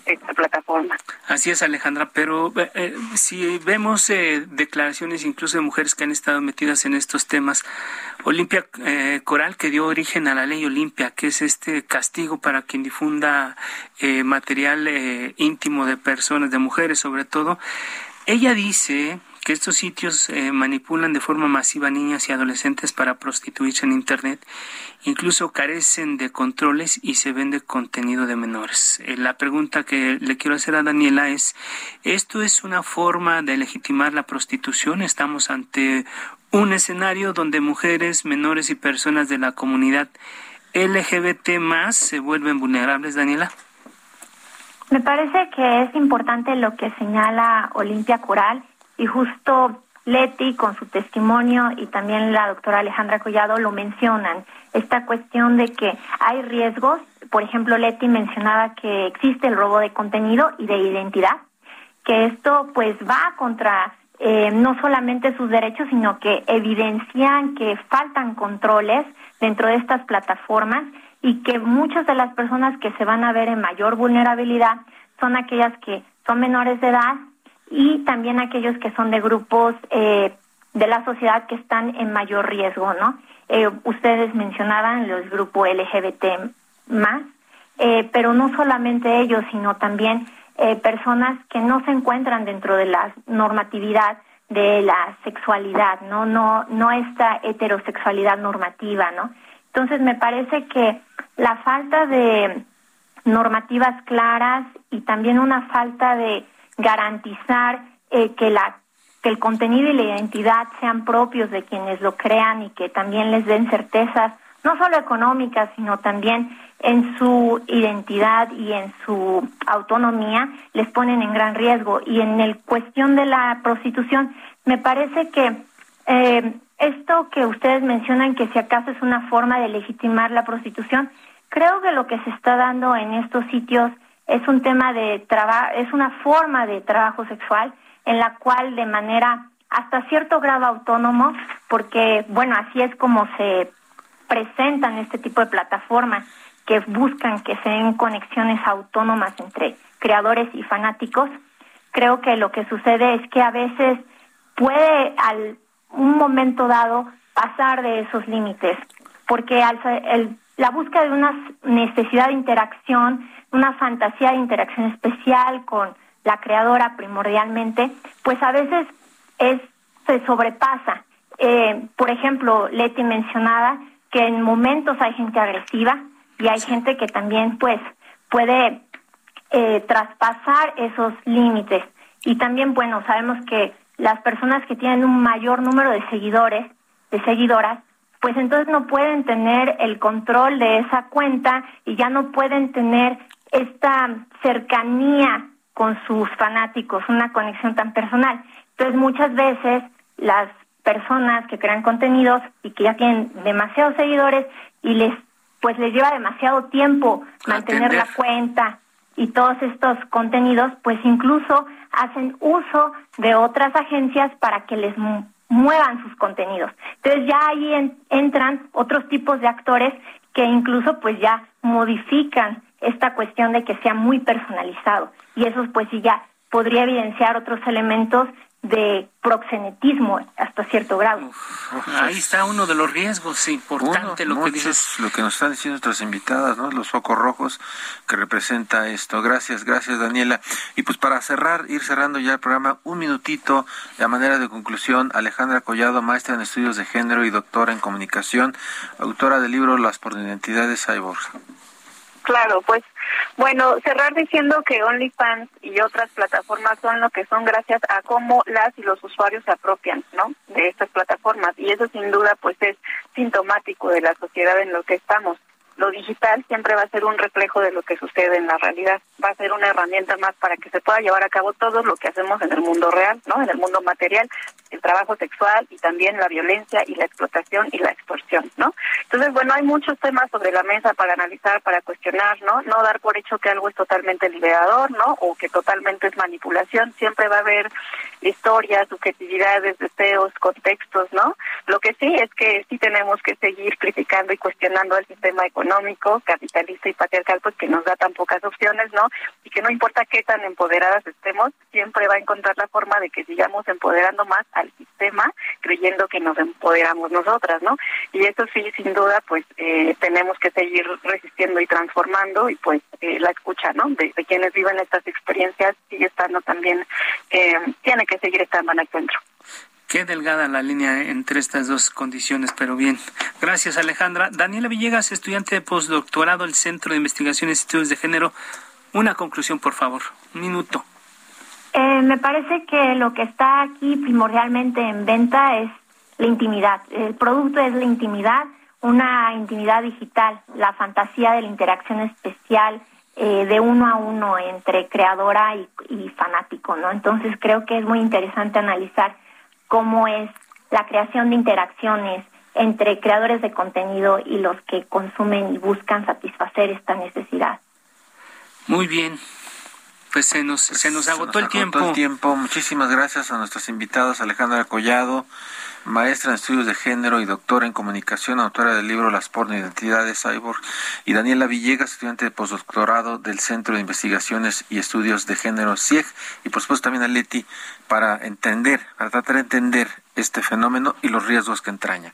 esta plataforma? Así es, Alejandra, pero eh, eh, si vemos eh, declaraciones incluso de mujeres que han estado metidas en estos temas, Olimpia Coral, que dio origen a la ley Olimpia, que es este castigo para quien difunda material íntimo de personas, de mujeres sobre todo, ella dice que estos sitios eh, manipulan de forma masiva niñas y adolescentes para prostituirse en Internet, incluso carecen de controles y se vende contenido de menores. Eh, la pregunta que le quiero hacer a Daniela es, ¿esto es una forma de legitimar la prostitución? ¿Estamos ante un escenario donde mujeres, menores y personas de la comunidad LGBT más se vuelven vulnerables, Daniela? Me parece que es importante lo que señala Olimpia Coral y justo Leti con su testimonio y también la doctora Alejandra Collado lo mencionan. Esta cuestión de que hay riesgos, por ejemplo, Leti mencionaba que existe el robo de contenido y de identidad, que esto pues va contra eh, no solamente sus derechos, sino que evidencian que faltan controles dentro de estas plataformas y que muchas de las personas que se van a ver en mayor vulnerabilidad son aquellas que son menores de edad y también aquellos que son de grupos eh, de la sociedad que están en mayor riesgo, ¿no? Eh, ustedes mencionaban los grupos LGBT más, eh, pero no solamente ellos, sino también personas que no se encuentran dentro de la normatividad de la sexualidad, ¿no? No, no esta heterosexualidad normativa, ¿no? Entonces me parece que la falta de normativas claras y también una falta de garantizar eh, que la que el contenido y la identidad sean propios de quienes lo crean y que también les den certezas no solo económicas sino también en su identidad y en su autonomía les ponen en gran riesgo. Y en el cuestión de la prostitución me parece que eh, esto que ustedes mencionan que si acaso es una forma de legitimar la prostitución creo que lo que se está dando en estos sitios es un tema de trabajo, es una forma de trabajo sexual en la cual de manera hasta cierto grado autónomo, porque bueno, así es como se presentan este tipo de plataformas que buscan que se den conexiones autónomas entre creadores y fanáticos. Creo que lo que sucede es que a veces puede al un momento dado pasar de esos límites, porque al, la búsqueda de una necesidad de interacción una fantasía de interacción especial con la creadora primordialmente, pues a veces es se sobrepasa. Eh, por ejemplo, Leti mencionaba que en momentos hay gente agresiva y hay gente que también pues puede eh, traspasar esos límites. Y también, bueno, sabemos que las personas que tienen un mayor número de seguidores, de seguidoras, pues entonces no pueden tener el control de esa cuenta y ya no pueden tener esta cercanía con sus fanáticos, una conexión tan personal. Entonces muchas veces las personas que crean contenidos y que ya tienen demasiados seguidores y les pues les lleva demasiado tiempo mantener la cuenta y todos estos contenidos, pues incluso hacen uso de otras agencias para que les muevan sus contenidos. Entonces ya ahí entran otros tipos de actores que incluso pues ya modifican esta cuestión de que sea muy personalizado. Y eso pues sí ya podría evidenciar otros elementos de proxenetismo hasta cierto grado. ahí está uno de los riesgos importante lo que dices. Lo que nos están diciendo nuestras invitadas, ¿no? Los focos rojos que representa esto. Gracias, gracias Daniela. Y pues para cerrar, ir cerrando ya el programa, un minutito de manera de conclusión, Alejandra Collado, maestra en estudios de género y doctora en comunicación, autora del libro Las por identidades Cyborg. Claro, pues bueno, cerrar diciendo que OnlyFans y otras plataformas son lo que son gracias a cómo las y los usuarios se apropian, ¿no? De estas plataformas y eso sin duda pues es sintomático de la sociedad en lo que estamos lo digital siempre va a ser un reflejo de lo que sucede en la realidad, va a ser una herramienta más para que se pueda llevar a cabo todo lo que hacemos en el mundo real, ¿no? En el mundo material, el trabajo sexual y también la violencia y la explotación y la extorsión, ¿no? Entonces, bueno, hay muchos temas sobre la mesa para analizar, para cuestionar, ¿no? No dar por hecho que algo es totalmente liberador, ¿no? O que totalmente es manipulación, siempre va a haber historias, subjetividades, deseos, contextos, ¿no? Lo que sí es que sí tenemos que seguir criticando y cuestionando el sistema económico económico, capitalista y patriarcal, pues que nos da tan pocas opciones, ¿no? Y que no importa qué tan empoderadas estemos, siempre va a encontrar la forma de que sigamos empoderando más al sistema, creyendo que nos empoderamos nosotras, ¿no? Y eso sí, sin duda, pues eh, tenemos que seguir resistiendo y transformando y pues eh, la escucha, ¿no? De, quienes viven estas experiencias sigue estando también, eh, tiene que seguir estando en el centro. Qué delgada la línea entre estas dos condiciones, pero bien. Gracias, Alejandra. Daniela Villegas, estudiante de postdoctorado del Centro de Investigaciones y Estudios de Género. Una conclusión, por favor. Un minuto. Eh, me parece que lo que está aquí primordialmente en venta es la intimidad. El producto es la intimidad, una intimidad digital, la fantasía de la interacción especial eh, de uno a uno entre creadora y, y fanático, ¿no? Entonces creo que es muy interesante analizar cómo es la creación de interacciones entre creadores de contenido y los que consumen y buscan satisfacer esta necesidad. Muy bien. Pues se nos, se nos agotó el tiempo. el tiempo. Muchísimas gracias a nuestros invitados, Alejandra Collado, maestra en estudios de género y doctora en comunicación, autora del libro Las porno identidades cyborg, y Daniela Villegas, estudiante de postdoctorado del Centro de Investigaciones y Estudios de Género CIEG, y por supuesto también a Leti para entender, para tratar de entender este fenómeno y los riesgos que entraña.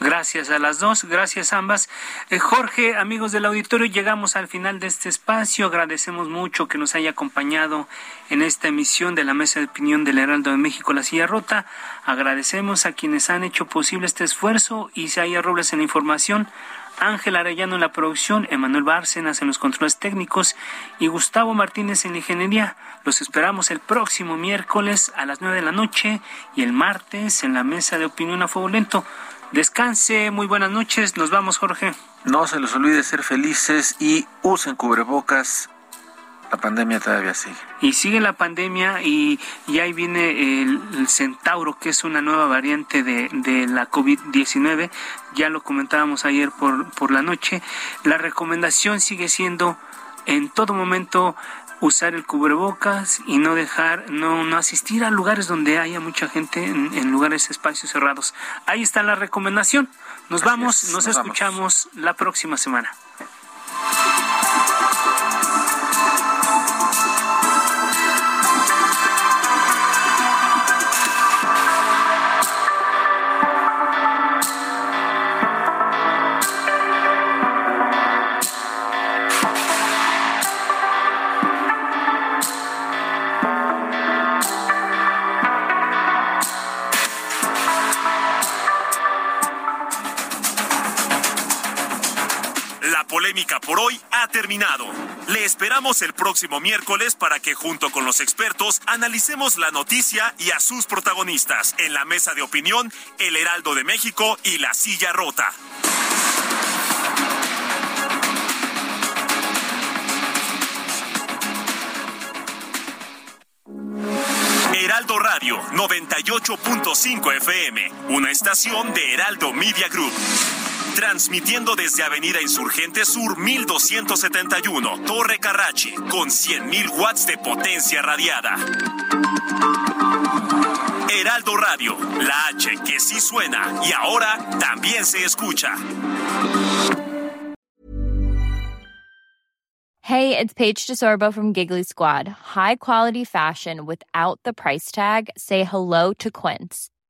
Gracias a las dos, gracias ambas. Eh, Jorge, amigos del auditorio, llegamos al final de este espacio. Agradecemos mucho que nos haya acompañado en esta emisión de la Mesa de Opinión del Heraldo de México, La Silla Rota. Agradecemos a quienes han hecho posible este esfuerzo, Isaías Robles en la información, Ángel Arellano en la producción, Emanuel Bárcenas en los controles técnicos y Gustavo Martínez en ingeniería. Los esperamos el próximo miércoles a las nueve de la noche y el martes en la Mesa de Opinión a Fuego Lento. Descanse, muy buenas noches. Nos vamos, Jorge. No se les olvide ser felices y usen cubrebocas. La pandemia todavía sigue. Y sigue la pandemia y, y ahí viene el, centauro, que es una nueva variante de, de la COVID-19. Ya lo comentábamos ayer por, por la noche. La recomendación sigue siendo en todo momento usar el cubrebocas y no dejar, no, no asistir a lugares donde haya mucha gente, en, lugares, espacios cerrados. Ahí está la recomendación. Nos vamos, nos, escuchamos la próxima semana. Esperamos el próximo miércoles para que junto con los expertos analicemos la noticia y a sus protagonistas en la mesa de opinión El Heraldo de México y La Silla Rota. Heraldo Radio 98.5 FM, una estación de Heraldo Media Group transmitiendo desde Avenida Insurgente Sur 1271, Torre Carrachi, con 100.000 watts de potencia radiada. Heraldo Radio, la H que sí suena y ahora también se escucha. Hey, it's Paige DeSorbo from Giggly Squad. High quality fashion without the price tag. Say hello to Quince.